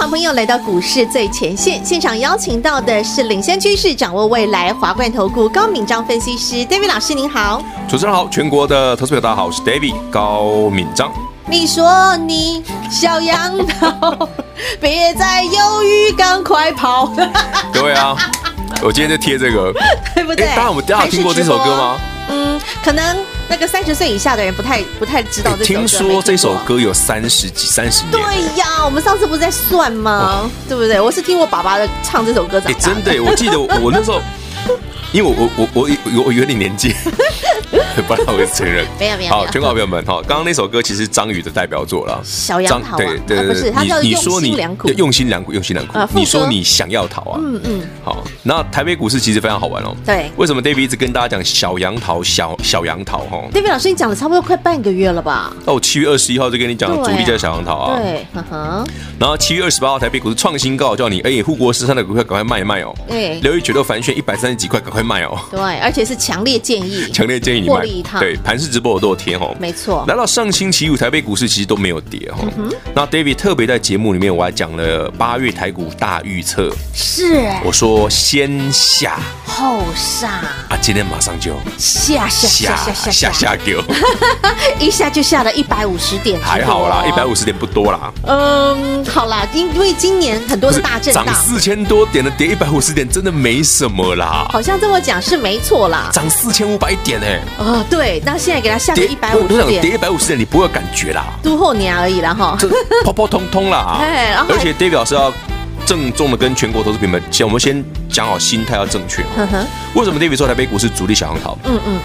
好朋友来到股市最前线，现场邀请到的是领先趋势、掌握未来华冠投顾高敏章分析师 David 老师，您好。主持人好，全国的投资朋友大家好，我是 David 高敏章。你说你小羊头，别再犹豫，赶快跑。各位啊，我今天就贴这个，对不对？当然我们大家有听过这首歌吗？嗯，可能那个三十岁以下的人不太不太知道这首歌。听说这首歌有三十几三十年。对呀，我们上次不是在算吗？对不对？我是听我爸爸的唱这首歌长大的。真的，我记得我那时候。因为我我我我我有点年纪，不然我会承认。没有没有。好，全国好朋友们，哈，刚刚那首歌其实张宇的代表作了。小杨桃。对对对，不是，他叫用心良苦。用心良苦，用心良苦。你说你想要逃啊？嗯嗯。好，那台北股市其实非常好玩哦。对。为什么 David 一直跟大家讲小杨桃，小小杨桃？哈，David 老师，你讲了差不多快半个月了吧？那我七月二十一号就跟你讲，主力叫小杨桃啊。对，呵呵。然后七月二十八号台北股市创新高，叫你哎，护国神山的股票赶快卖一卖哦。对。留意九六反选一百三十几块，赶快卖哦。对。而且是强烈建议，强烈建议你买。对，盘式直播我都有贴哦。没错。来到上星期五，台北股市其实都没有跌哈。那 David 特别在节目里面，我还讲了八月台股大预测。是。我说先下后上啊，今天马上就下下下下下下下丢，一下就下了一百五十点。还好啦，一百五十点不多啦。嗯，好啦，因因为今年很多是大震荡，涨四千多点的跌一百五十点，真的没什么啦。好像这么讲是没错。错啦，涨四千五百点哎！哦，对，那现在给他下个一百五十点，跌一百五十点，你不会有感觉啦，都后年而已啦哈，这普普通通啦。哎，而且 David 老师要郑重的跟全国投资朋友们，先我们先讲好心态要正确。为什么 David 说台北股市主力小杨桃？嗯嗯，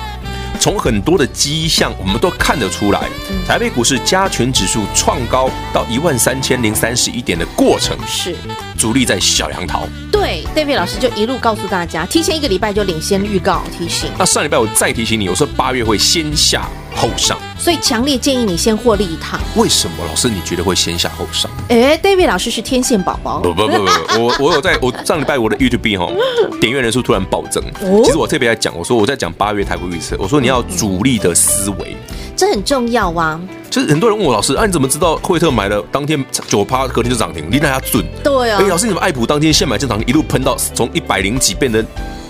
从很多的迹象我们都看得出来，台北股市加权指数创高到一万三千零三十一点的过程是主力在小杨桃。对，David 老师就一路告诉大家，提前一个礼拜就领先预告提醒。那上礼拜我再提醒你，我说八月会先下后上，所以强烈建议你先获利一趟。为什么老师你觉得会先下后上？哎，David 老师是天线宝宝。不不不不，我 我有在我上礼拜我的 YouTube 哈点阅人数突然暴增。其实我特别在讲，我说我在讲八月台股预测，我说你要主力的思维。这很重要啊！就是很多人问我老师，啊，你怎么知道惠特买了当天九趴，隔天就涨停？你那下准？对啊。哎，老师，你怎么爱普当天现买现涨停，一路喷到从一百零几变成？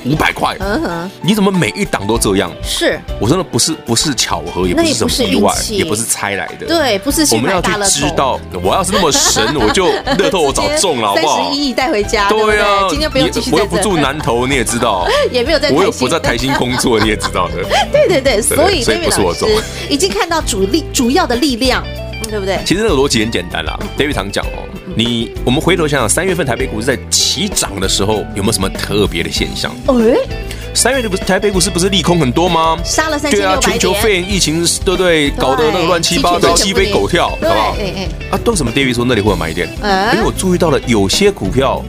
五百块，嗯哼，你怎么每一档都这样？是我真的不是不是巧合，也不是什么意外，也不是猜来的。对，不是。我们要去知道，我要是那么神，我就乐透我早中了，好不好？三十一亿带回家，对啊。今天不用继续。我又不住南投，你也知道。也没有在。我又不在台新工作，你也知道的。对对对，所以所以不是我中，已经看到主力主要的力量。对不对？其实那个逻辑很简单啦。David 常讲哦，你我们回头想想，三月份台北股市在起涨的时候，有没有什么特别的现象？哎，三月的不是台北股市不是利空很多吗？杀了三千六百。对啊，全球肺炎疫情，对不对？搞得那个乱七八糟，鸡飞狗跳，好不好？哎哎。啊，为什么 David 说那里会有买点？因为我注意到了有些股票，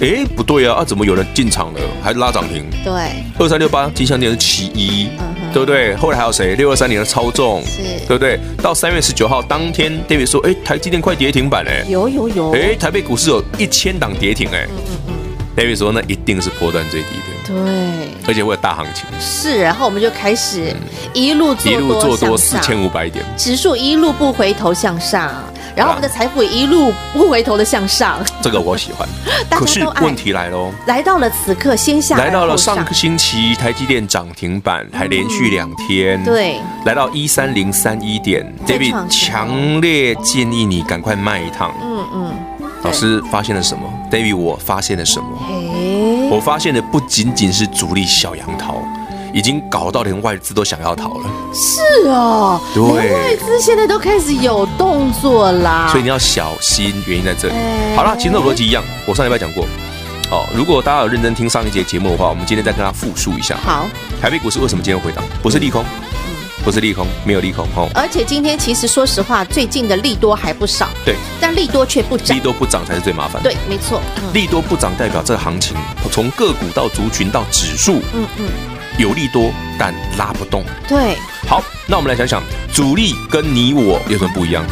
哎，不对啊，啊，怎么有人进场了，还拉涨停？对，二三六八金项店是其一。对不对？后来还有谁？六二三零的超重，是，对不对？到三月十九号当天，David 说：“哎，台积电快跌停板嘞！”有有有！哎，台北股市有一千档跌停哎。嗯嗯嗯。David 说：“那一定是波段最低的。”对。而且会有大行情。是，然后我们就开始一路一路做多四千五百点，指数一路不回头向上。然后我们的财富一路不回头的向上，这个我喜欢。可是问题来喽，来到了此刻，先下来到了上个星期台积电涨停板，还连续两天。对，来到一三零三一点，David 强烈建议你赶快卖一趟。嗯嗯，老师发现了什么？David，我发现了什么？我发现的不仅仅是主力小杨桃。已经搞到连外资都想要逃了。是哦，对，外资现在都开始有动作啦。所以你要小心，原因在这里。好了，其实逻辑一样，我上礼拜讲过。哦，如果大家有认真听上一节节目的话，我们今天再跟他复述一下。好，台北股市为什么今天回档？不是利空，不是利空，没有利空。哦，而且今天其实说实话，最近的利多还不少。对，但利多却不涨。利多不涨才是最麻烦。对，没错。利多不涨代表这个行情从个股到族群到指数，嗯嗯。有利多，但拉不动。对，好，那我们来想想，主力跟你我有什么不一样？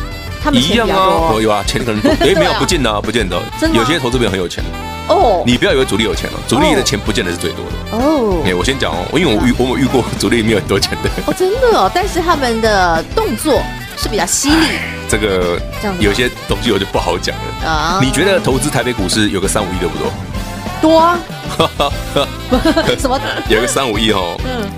他们一样啊，有啊，钱可能多，哎，没有，不见得啊，不见得，有些投资朋友很有钱哦。你不要以为主力有钱了，主力的钱不见得是最多的哦。哎，我先讲哦，因为我遇我们遇过主力没有很多钱的哦，真的哦，但是他们的动作是比较犀利。这个有些东西我就不好讲了啊。你觉得投资台北股市有个三五亿多不多？多啊。什么？有个三五亿哦。嗯。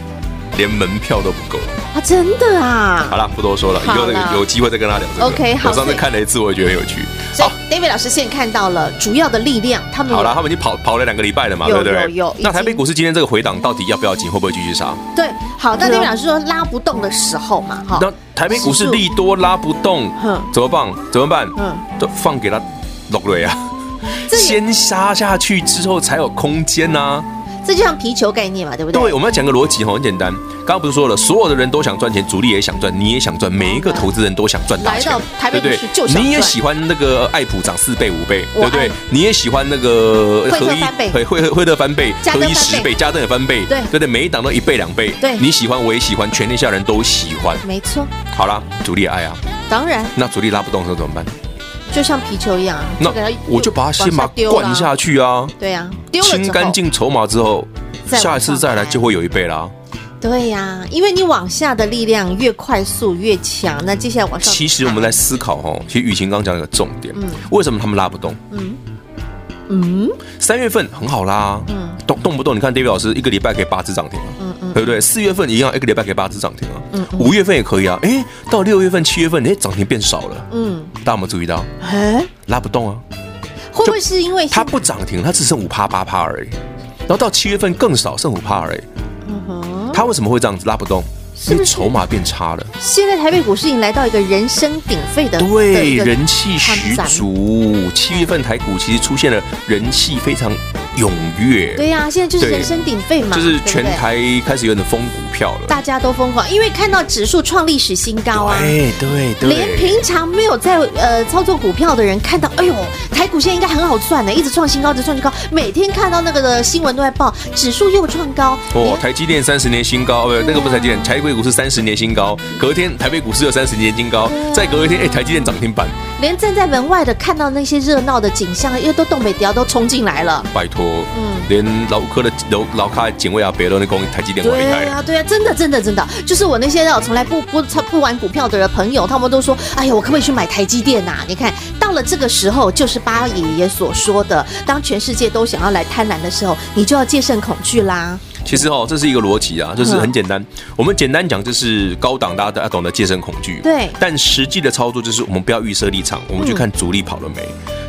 连门票都不够啊！真的啊！好了，不多说了，以后有有机会再跟他聊这个。OK，好。我上次看了一次，我也觉得很有趣。好，David 老师现在看到了主要的力量，他们好了，他们已经跑跑了两个礼拜了嘛，对不对？有有。那台北股市今天这个回档到底要不要紧？会不会继续杀？对，好。那 David 老师说拉不动的时候嘛，哈。那台北股市利多拉不动，怎么办？怎么办？嗯，都放给他落瑞啊，先杀下去之后才有空间呐。这就像皮球概念嘛，对不对？对，我们要讲个逻辑哈，很简单。刚刚不是说了，所有的人都想赚钱，主力也想赚，你也想赚，每一个投资人都想赚大钱，对不对？你也喜欢那个爱普涨四倍五倍，对不对？你也喜欢那个合一会会惠特翻倍，合一十倍，加登也翻倍，对对对，每一档都一倍两倍，对，你喜欢我也喜欢，全天下人都喜欢，没错。好啦，主力也爱啊，当然。那主力拉不动的时候怎么办？就像皮球一样啊，那我就把它先把它灌下去啊，对呀，清干净筹码之后。下一次再来就会有一倍啦。对呀、啊，因为你往下的力量越快速越强，那接下来往上。其实我们来思考哦，其实雨晴刚讲一个重点，嗯，为什么他们拉不动？嗯嗯，三月份很好拉，嗯，动动不动，你看 David 老师一个礼拜可以八只涨停嗯，对不对？四月份一样，一个礼拜给八只涨停啊，嗯，五月份也可以啊，哎，到六月份、七月份，哎，涨停变少了，嗯，大家有没有注意到？哎，拉不动啊，会不会是因为它不涨停，它只剩五趴八趴而已？然后到七月份更少，剩五趴而已。嗯哼，它为什么会这样子拉不动？因为筹码变差了。现在台北股市已经来到一个人声鼎沸的，对，人气十足。七月份台股其实出现了人气非常踊跃。对呀，现在就是人声鼎沸嘛，就是全台开始有点疯股票了。大家都疯狂，因为看到指数创历史新高啊。对对对。连平常没有在呃操作股票的人看到，哎呦，台股现在应该很好赚的，一直创新高，一直创新高。每天看到那个的新闻都在报，指数又创高。哦，台积电三十年新高，不，那个不是台积电，台股。股是三十年新高，隔天台北股市又三十年新高，再隔一天，哎，台积电涨停板。连站在门外的看到那些热闹的景象，因为都东北貂都冲进来了。拜托，嗯，连老科的老老卡的警卫啊，别人的公台积电。对啊，对啊，真的，真的，真的，就是我那些我从来不不不玩股票的朋友，他们都说，哎呀，我可不可以去买台积电呐？你看到了这个时候，就是八爷爷所说的，当全世界都想要来贪婪的时候，你就要戒慎恐惧啦。其实哦，这是一个逻辑啊，就是很简单。我们简单讲，就是高档大家都要懂得戒慎恐惧。对。但实际的操作就是，我们不要预设立场，我们去看主力跑了没。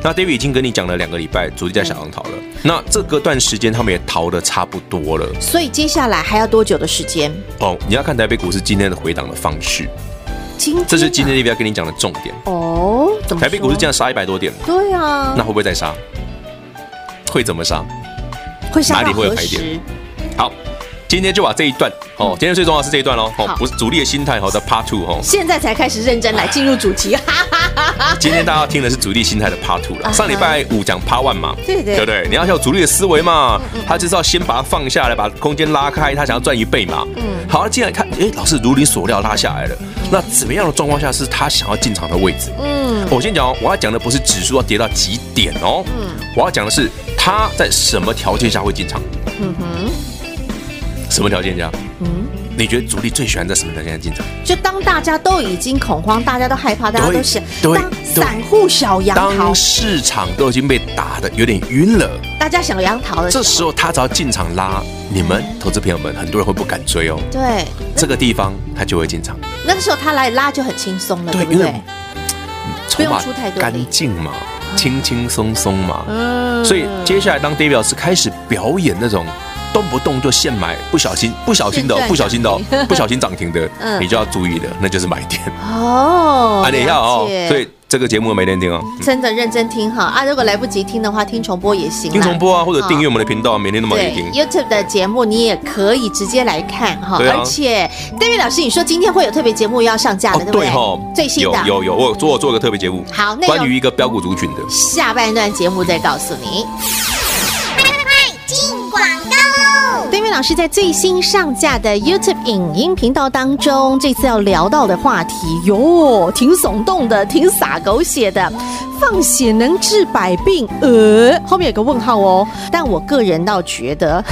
那 David 已经跟你讲了两个礼拜，主力在小阳逃了。那这个段时间他们也逃的差不多了。所以接下来还要多久的时间？哦，你要看台北股市今天的回档的方式。今天。这是今天 David 要跟你讲的重点。哦。台北股市这样杀一百多点。对啊。那会不会再杀？会怎么杀？会杀哪里会有排点？好。今天就把这一段哦，今天最重要是这一段喽哦，不是主力的心态好的 Part Two 哦，现在才开始认真来进入主题，哈哈哈哈。今天大家要听的是主力心态的 Part Two 了。上礼拜五讲 Part One 嘛，对对对不对？你要有主力的思维嘛，他就是要先把它放下来，把空间拉开，他想要赚一倍嘛。嗯，好，既然看，哎，老师如你所料拉下来了，那怎么样的状况下是他想要进场的位置？嗯，我先讲哦，我要讲的不是指数要跌到几点哦，嗯，我要讲的是他在什么条件下会进场。嗯哼。什么条件下？嗯，你觉得主力最喜欢在什么条件下进场？就当大家都已经恐慌，大家都害怕，大家都想当散户小羊逃，当市场都已经被打的有点晕了，大家想羊逃的时候，这时候他只要进场拉，你们投资朋友们，很多人会不敢追哦。对，这个地方他就会进场。那个时候他来拉就很轻松了，对不对？不用出太多，干净嘛，轻轻松松嘛。嗯，所以接下来当 David 老师开始表演那种。动不动就现买，不小心不小心的，不小心的，不小心涨停的，你就要注意的，那就是买点。哦。啊，你要哦，所以这个节目每天听哦，真的认真听哈啊！如果来不及听的话，听重播也行，听重播啊，或者订阅我们的频道，每天都可以听。YouTube 的节目你也可以直接来看哈，而且 David 老师，你说今天会有特别节目要上架的，对不对？最新的。有有有，我做我做个特别节目，好，关于一个标股族群的，下半段节目再告诉你。老师在最新上架的 YouTube 影音频道当中，这次要聊到的话题哟，挺耸动的，挺洒狗血的。放血能治百病？呃，后面有个问号哦。但我个人倒觉得，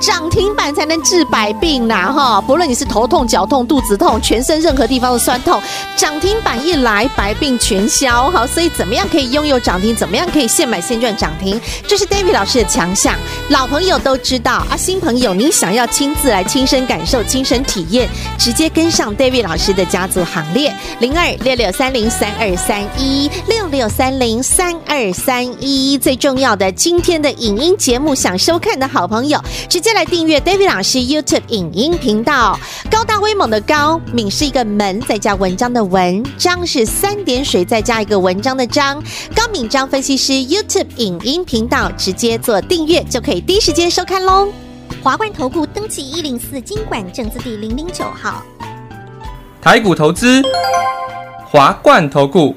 涨停板才能治百病呐！哈，不论你是头痛、脚痛、肚子痛，全身任何地方的酸痛，涨停板一来，百病全消。好，所以怎么样可以拥有涨停？怎么样可以现买现赚涨停？这是 David 老师的强项。老朋友都知道啊，新朋友你想要亲自来亲身感受、亲身体验，直接跟上 David 老师的家族行列，零二六六三零三二三一六六。三零三二三一，最重要的，今天的影音节目想收看的好朋友，直接来订阅 David 老师 YouTube 影音频道。高大威猛的高，敏是一个门，再加文章的文，章是三点水，再加一个文章的章。高敏章分析师 YouTube 影音频道，直接做订阅就可以第一时间收看喽。华冠投顾登记一零四金管证字第零零九号，台股投资，华冠投顾。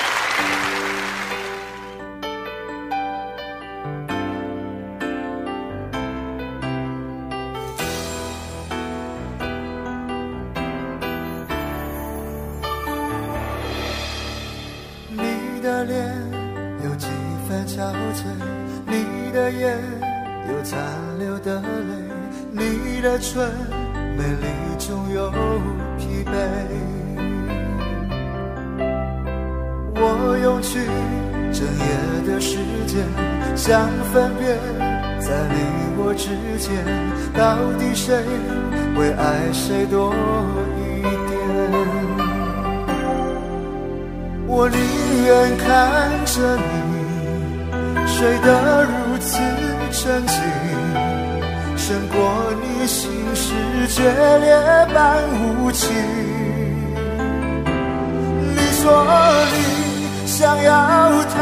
春，美丽中有疲惫。我用去整夜的时间，想分辨，在你我之间，到底谁会爱谁多一点？我宁愿看着你睡得如此沉静，胜过你。心事决裂般无情，你说你想要逃，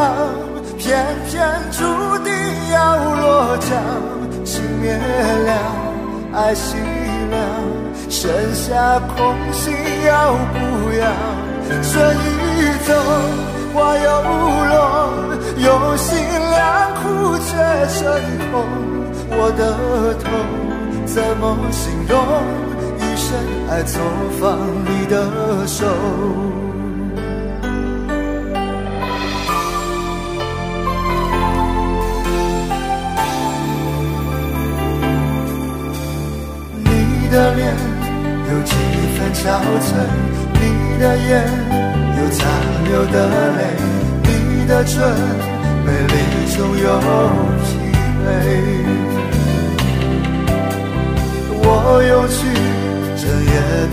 偏偏注定要落脚。情灭了，爱熄了，剩下空心要不要？春已走，花又落，用心良苦却成空，我的痛。怎么形容？一生爱错放你的手。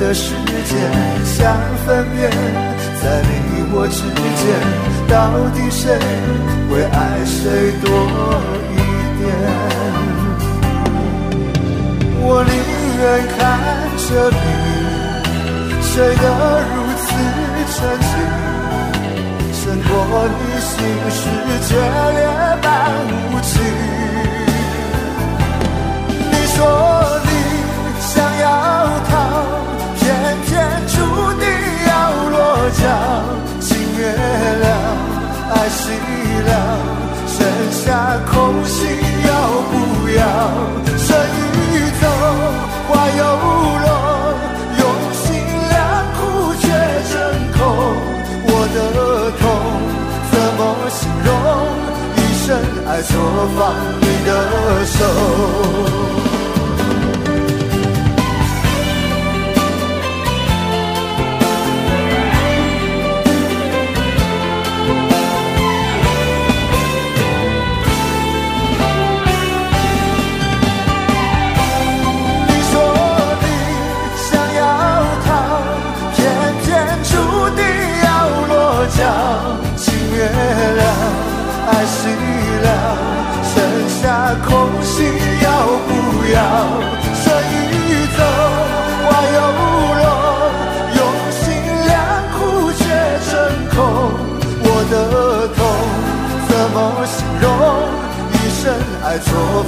的时间，想分辨，在你我之间，到底谁会爱谁多一点？我宁愿看着你睡得如此沉静，胜过你心事决裂般无情。你说。说放你的手。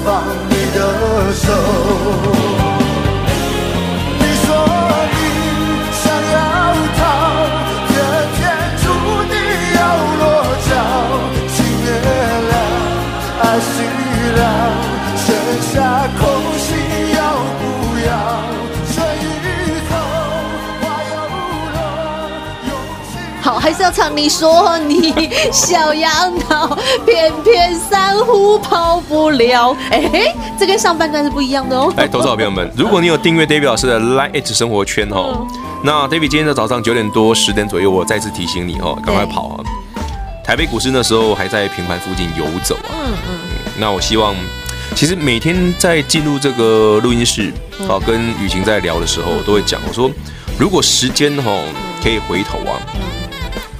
放你的手，是要唱。你说你小杨桃，偏偏珊瑚跑不了。哎，这跟上半段是不一样的哦。哎，投资好朋友们，如果你有订阅 David 老师的 Lite 生活圈哦，嗯、那 David 今天的早上九点多十点左右，我再次提醒你哦，赶快跑啊！台北股市那时候还在平盘附近游走啊。嗯嗯，嗯。那我希望，其实每天在进入这个录音室啊，跟雨晴在聊的时候，我都会讲，我说如果时间哈可以回头啊。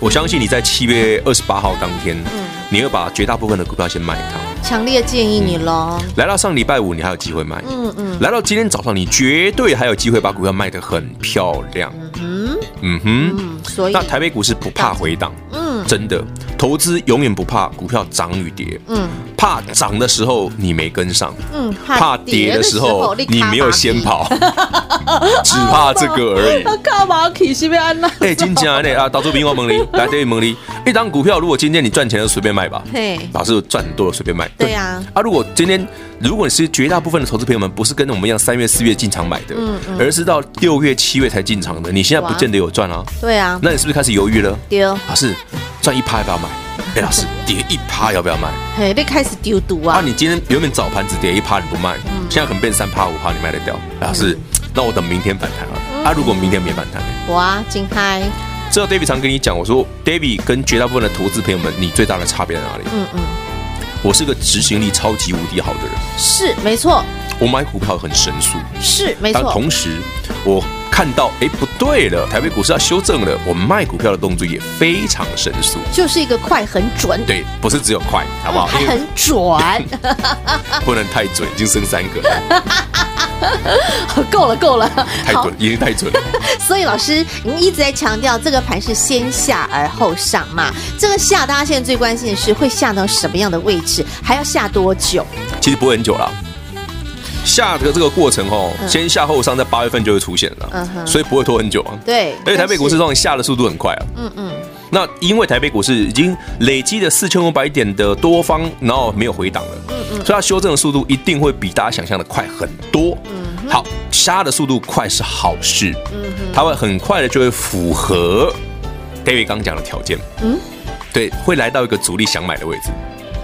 我相信你在七月二十八号当天，嗯，你会把绝大部分的股票先卖掉。强烈建议你喽。来到上礼拜五，你还有机会卖。嗯嗯。来到今天早上，你绝对还有机会把股票卖得很漂亮。嗯嗯哼。所以，那台北股市不怕回档。嗯。真的，投资永远不怕股票涨与跌。嗯。怕涨的时候你没跟上。嗯。怕跌的时候你没有先跑。只怕这个而已。卡马奇是要安那？哎，金价呢？啊，导出兵王蒙利，来对蒙利。一张股票，如果今天你赚钱就随便卖吧。嘿，老师赚很多了随便卖。对呀。啊，如果今天如果你是绝大部分的投资朋友们不是跟我们一样三月四月进场买的，嗯嗯，而是到六月七月才进场的，你现在不见得有赚啊。对啊。那你是不是开始犹豫了？丢。老师，赚一趴要不要买？哎，老师，跌一趴要不要卖？嘿，你开始丢毒啊？啊，你今天原本早盘只跌一趴你不卖，现在可能变三趴五趴你卖得掉。老师，那我等明天反弹啊。啊，如果明天没反弹呢？哇，金嗨。这 David 常跟你讲，我说 David 跟绝大部分的投资朋友们，你最大的差别在哪里？嗯嗯，我是个执行力超级无敌好的人，是没错。我买股票很神速，是没错。但同时，我看到哎不对了，台北股市要修正了，我们卖股票的动作也非常神速，就是一个快很准。对，不是只有快，好不好？还 很准，不能太准，已经升三个了。够了，够了，太准，已经太准了。所以老师，你一直在强调这个盘是先下而后上嘛？这个下，大家现在最关心的是会下到什么样的位置，还要下多久？其实不会很久了。下的这个过程哦，先下后上，在八月份就会出现了，所以不会拖很久啊。对，而且台北股市这种下的速度很快啊。嗯嗯。那因为台北股市已经累积了四千五百点的多方，然后没有回档了，嗯嗯，所以它修正的速度一定会比大家想象的快很多。嗯，好，杀的速度快是好事，嗯哼，它会很快的就会符合 David 刚讲的条件，嗯，对，会来到一个主力想买的位置，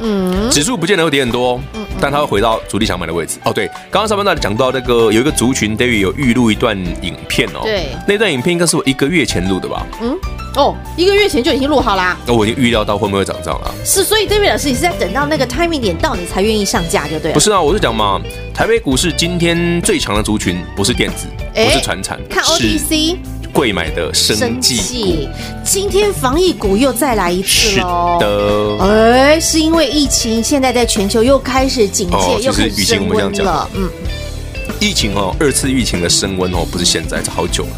嗯，指数不见得会跌很多，嗯，但它会回到主力想买的位置。哦，对，刚刚上半段讲到那个有一个族群，David 有预录一段影片哦，对，那段影片应该是我一个月前录的吧，嗯。哦，一个月前就已经录好啦。那我已经预料到会不会涨涨了。是，所以 David 老师，你是在等到那个 timing 点到，你才愿意上架，就对了。不是啊，我是讲嘛，台北股市今天最强的族群不是电子，不是传产，看 OTC 贵买的生技股。今天防疫股又再来一次喽。的，哎，是因为疫情现在在全球又开始警戒，又开始升温了。嗯，疫情哦，二次疫情的升温哦，不是现在，是好久了。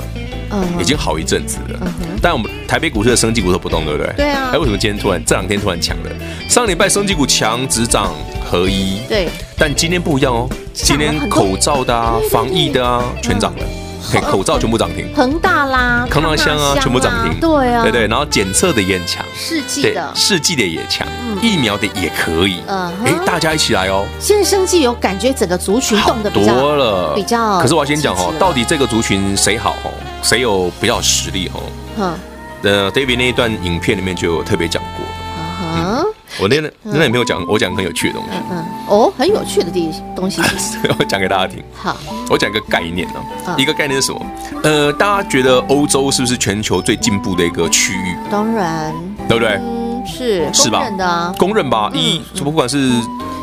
已经好一阵子了，但我们台北股市的生技股都不动，对不对？对啊。哎，为什么今天突然这两天突然强了？上礼拜生技股强，只涨合一。对。但今天不一样哦，今天口罩的啊，防疫的啊，全涨了。口罩全部涨停，恒大啦，康那香啊，全部涨停。对啊，对对。然后检测的也强，试剂的，试剂的也强，疫苗的也可以。嗯，哎，大家一起来哦。现在生技有感觉，整个族群动的多了，比较。可是我要先讲哦，到底这个族群谁好哦？谁有比较实力哦？嗯，呃，David 那一段影片里面就有特别讲过。嗯，我那天那天也没有讲，我讲很有趣的东西。嗯哦，很有趣的地东西，我讲给大家听。好，我讲一个概念呢，一个概念是什么？呃，大家觉得欧洲是不是全球最进步的一个区域？当然，对不对？嗯，是是吧？公认的，公认吧。一，不管是。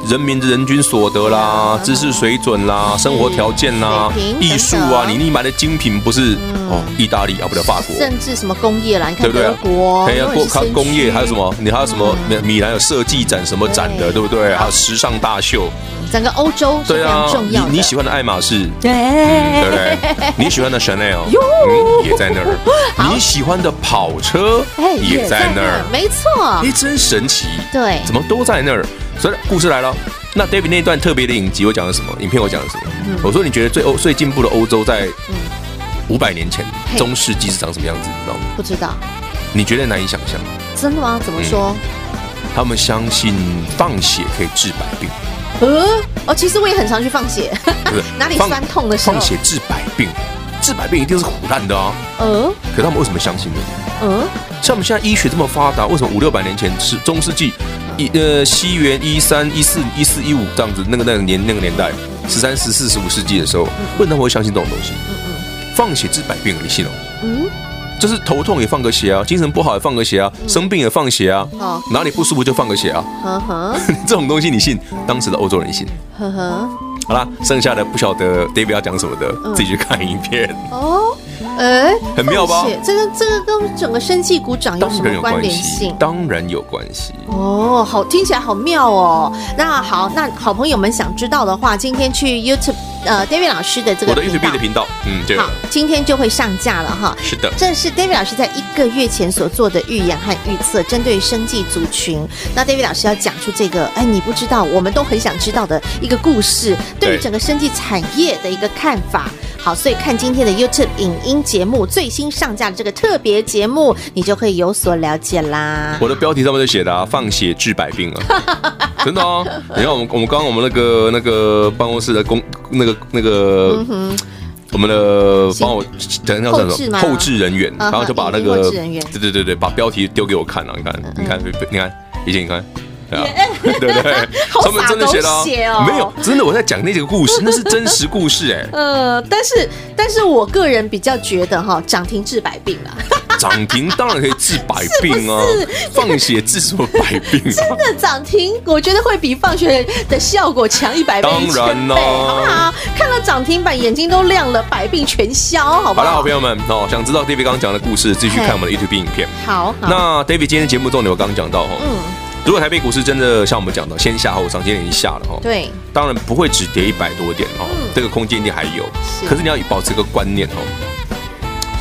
人民的人均所得啦，知识水准啦，生活条件啦，艺术啊，你你买的精品不是哦，意大利啊，不了法国，甚至什么工业啦，你看德国，还有工工业，还有什么？你还有什么？米米兰有设计展什么展的，对。不对？还有时尚大秀，整个欧洲是非常重要。你你喜欢的爱马仕，对。对不对？你喜欢的 Chanel，也在那儿。你喜欢的跑车，也在那儿，没错。哎，真神奇，对，怎么都在那儿？所以故事来了，那 David 那一段特别的影集我讲的什么？影片我讲的什么？嗯、我说你觉得最欧最进步的欧洲在五百年前、嗯、中世纪是长什么样子？你知道吗？不知道。你觉得难以想象？真的吗？怎么说？嗯、他们相信放血可以治百病。呃，哦，其实我也很常去放血，哪里酸痛的时候？放血治百病，治百病一定是唬烂的啊。呃，可他们为什么相信呢？呃，像我们现在医学这么发达，为什么五六百年前是中世纪？一呃，西元一三一四一四一五这样子，那个那个年那个年代，十三、十四、十五世纪的时候，为什么会相信这种东西？放血治百病，你信哦？嗯，就是头痛也放个血啊，精神不好也放个血啊，生病也放血啊，哪里不舒服就放个血啊。这种东西你信？当时的欧洲人信。呵呵，好啦，剩下的不晓得 David 要讲什么的，自己去看影片。哦。哎，很妙吧？这个这个跟整个生技股涨有什么关联性？当然有关系哦，好，听起来好妙哦。那好，那好朋友们想知道的话，今天去 YouTube 呃 David 老师的这个我的 YouTube 的频道，嗯，对。好，今天就会上架了哈。是的，这是 David 老师在一个月前所做的预言和预测，针对生计族群。那 David 老师要讲出这个，哎，你不知道，我们都很想知道的一个故事，对于整个生计产业的一个看法。好，所以看今天的 YouTube 影音节目最新上架的这个特别节目，你就可以有所了解啦。我的标题上面就写的啊，放血治百病啊，真的哦！你看我们我们刚刚我们那个那个办公室的工那个那个，嗯、我们的帮我等一下叫什么后置人员，然后就把那个对对对对，把标题丢给我看了，你看你看你看，以前你看。对不对？他们真的写的没有，真的我在讲那几个故事，那是真实故事哎。呃，但是但是我个人比较觉得哈，涨停治百病啊。涨停当然可以治百病啊，放血治什么百病？真的涨停，我觉得会比放血的效果强一百倍。当然哦，好不好？看了涨停板，眼睛都亮了，百病全消，好不好？好了，好朋友们哦，想知道 David 刚刚讲的故事，继续看我们的 YouTube 影片。好，那 David 今天节目中，我刚刚讲到哈，嗯。如果台北股市真的像我们讲的先下后上，今天已经下了哈，对，当然不会只跌一百多点哈，这个空间一定还有。可是你要保持一个观念哦，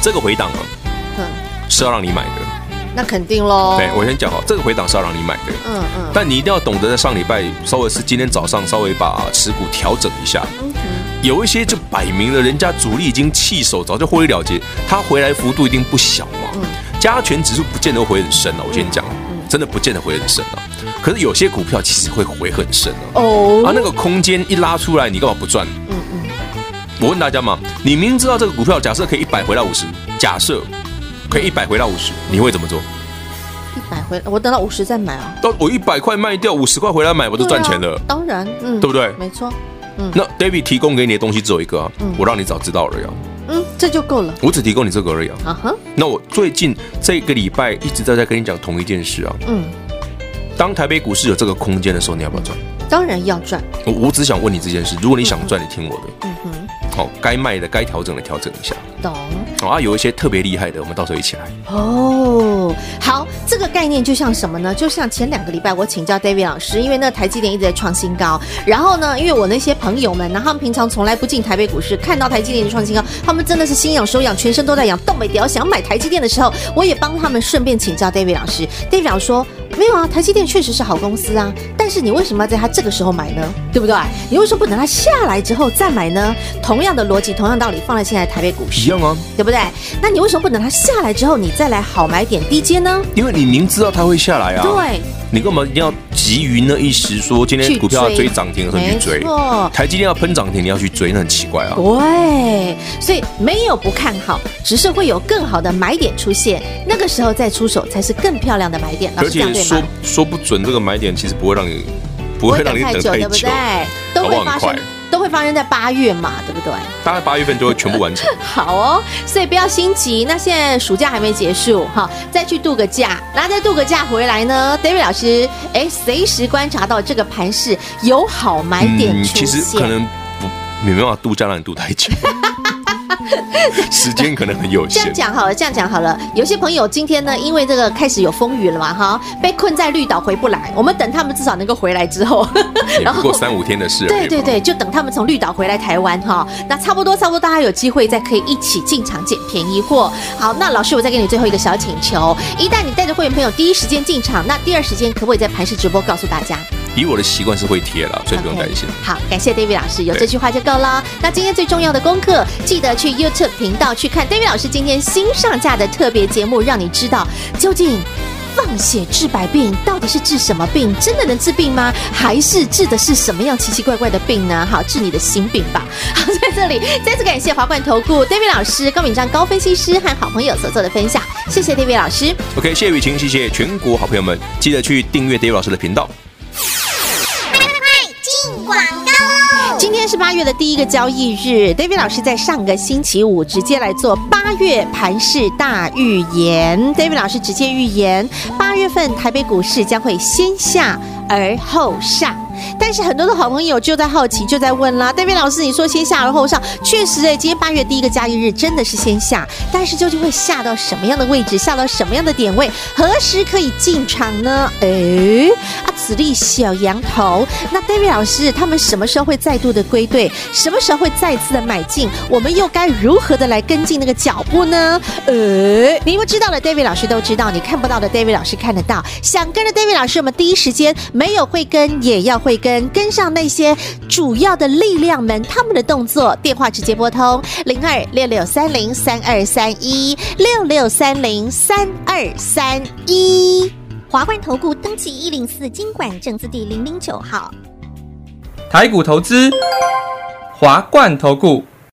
这个回档啊，是要让你买的。那肯定喽。对，我先讲哦，这个回档是要让你买的。嗯嗯。但你一定要懂得在上礼拜稍微是今天早上稍微把持股调整一下。嗯。有一些就摆明了，人家主力已经弃守，早就获利了结，他回来幅度一定不小嘛。嗯。加权指数不见得会回很深了，我先讲。真的不见得回很深啊，可是有些股票其实会回很深哦。哦，啊，那个空间一拉出来，你干嘛不赚？嗯嗯。我问大家嘛，你明知道这个股票假设可以一百回到五十，假设可以一百回到五十，你会怎么做？一百回，我等到五十再买啊。到我一百块卖掉，五十块回来买，我就赚钱了。当然，嗯，对不对？没错。嗯。那 David 提供给你的东西只有一个啊，我让你早知道了呀。嗯，这就够了。我只提供你这个而已啊。啊哈。那我最近这个礼拜一直在在跟你讲同一件事啊。嗯。当台北股市有这个空间的时候，你要不要赚？当然要赚。我我只想问你这件事，如果你想赚，你听我的。嗯哼。好，该卖的、该调整的调整一下。懂。啊，有一些特别厉害的，我们到时候一起来。哦，好，这个概念就像什么呢？就像前两个礼拜我请教 David 老师，因为那台积电一直在创新高，然后呢，因为我那些朋友们，然后他们平常从来不进台北股市，看到台积电的创新高，他们真的是心痒手痒，全身都在痒，动没屌想买台积电的时候，我也帮他们顺便请教 David 老师。David 老师说。没有啊，台积电确实是好公司啊，但是你为什么要在它这个时候买呢？对不对？你为什么不等它下来之后再买呢？同样的逻辑，同样道理，放在现在台北股市一样啊，对不对？那你为什么不等它下来之后，你再来好买点低阶呢？因为你明知道它会下来啊。对。你干嘛一定要急于那一时说今天股票要追涨停的时候去追？台积电要喷涨停，你要去追，那很奇怪啊。对，所以没有不看好，只是会有更好的买点出现，那个时候再出手才是更漂亮的买点。而且说说不准这个买点其实不会让你不会让你等太久，对不对？都会发生。都会发生在八月嘛，对不对？大概八月份就会全部完成。好哦，所以不要心急。那现在暑假还没结束，哈，再去度个假，然后再度个假回来呢，David 老师，哎，随时观察到这个盘势有好买点出现。嗯，其实可能不没办法度假让你度太久。时间可能很有限。这样讲好了，这样讲好了。有些朋友今天呢，因为这个开始有风雨了嘛，哈，被困在绿岛回不来。我们等他们至少能够回来之后，然后过三五天的事。对对对，就等他们从绿岛回来台湾哈。那差不多差不多，大家有机会再可以一起进场捡便宜货。好，那老师我再给你最后一个小请求：一旦你带着会员朋友第一时间进场，那第二时间可不可以在盘势直播告诉大家？以我的习惯是会贴了，所以不用担心。Okay, 好，感谢 David 老师，有这句话就够了。那今天最重要的功课，记得去 YouTube 频道去看 David 老师今天新上架的特别节目，让你知道究竟放血治百病到底是治什么病？真的能治病吗？还是治的是什么样奇奇怪怪的病呢？好，治你的心病吧。好，在这里再次感谢华冠投顾 David 老师高敏章高分析师和好朋友所做的分享，谢谢 David 老师。OK，谢谢雨晴，谢谢全国好朋友们，记得去订阅 David 老师的频道。广告今天是八月的第一个交易日，David 老师在上个星期五直接来做八月盘市大预言。David 老师直接预言，八月份台北股市将会先下而后上。但是很多的好朋友就在好奇，就在问啦，David 老师，你说先下而后上，确实哎，今天八月第一个交易日真的是先下，但是究竟会下到什么样的位置，下到什么样的点位，何时可以进场呢？哎，啊，此地小羊头，那 David 老师他们什么时候会再度的归队？什么时候会再次的买进？我们又该如何的来跟进那个脚步呢？呃，你不知道的 David 老师都知道，你看不到的 David 老师看得到。想跟着 David 老师，我们第一时间没有会跟，也要会。会跟跟上那些主要的力量们，他们的动作，电话直接拨通零二六六三零三二三一六六三零三二三一。华冠投顾登记一零四经管证字第零零九号。台股投资，华冠投顾。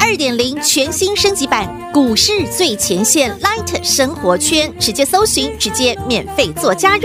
二点零全新升级版股市最前线 Light 生活圈，直接搜寻，直接免费做加入。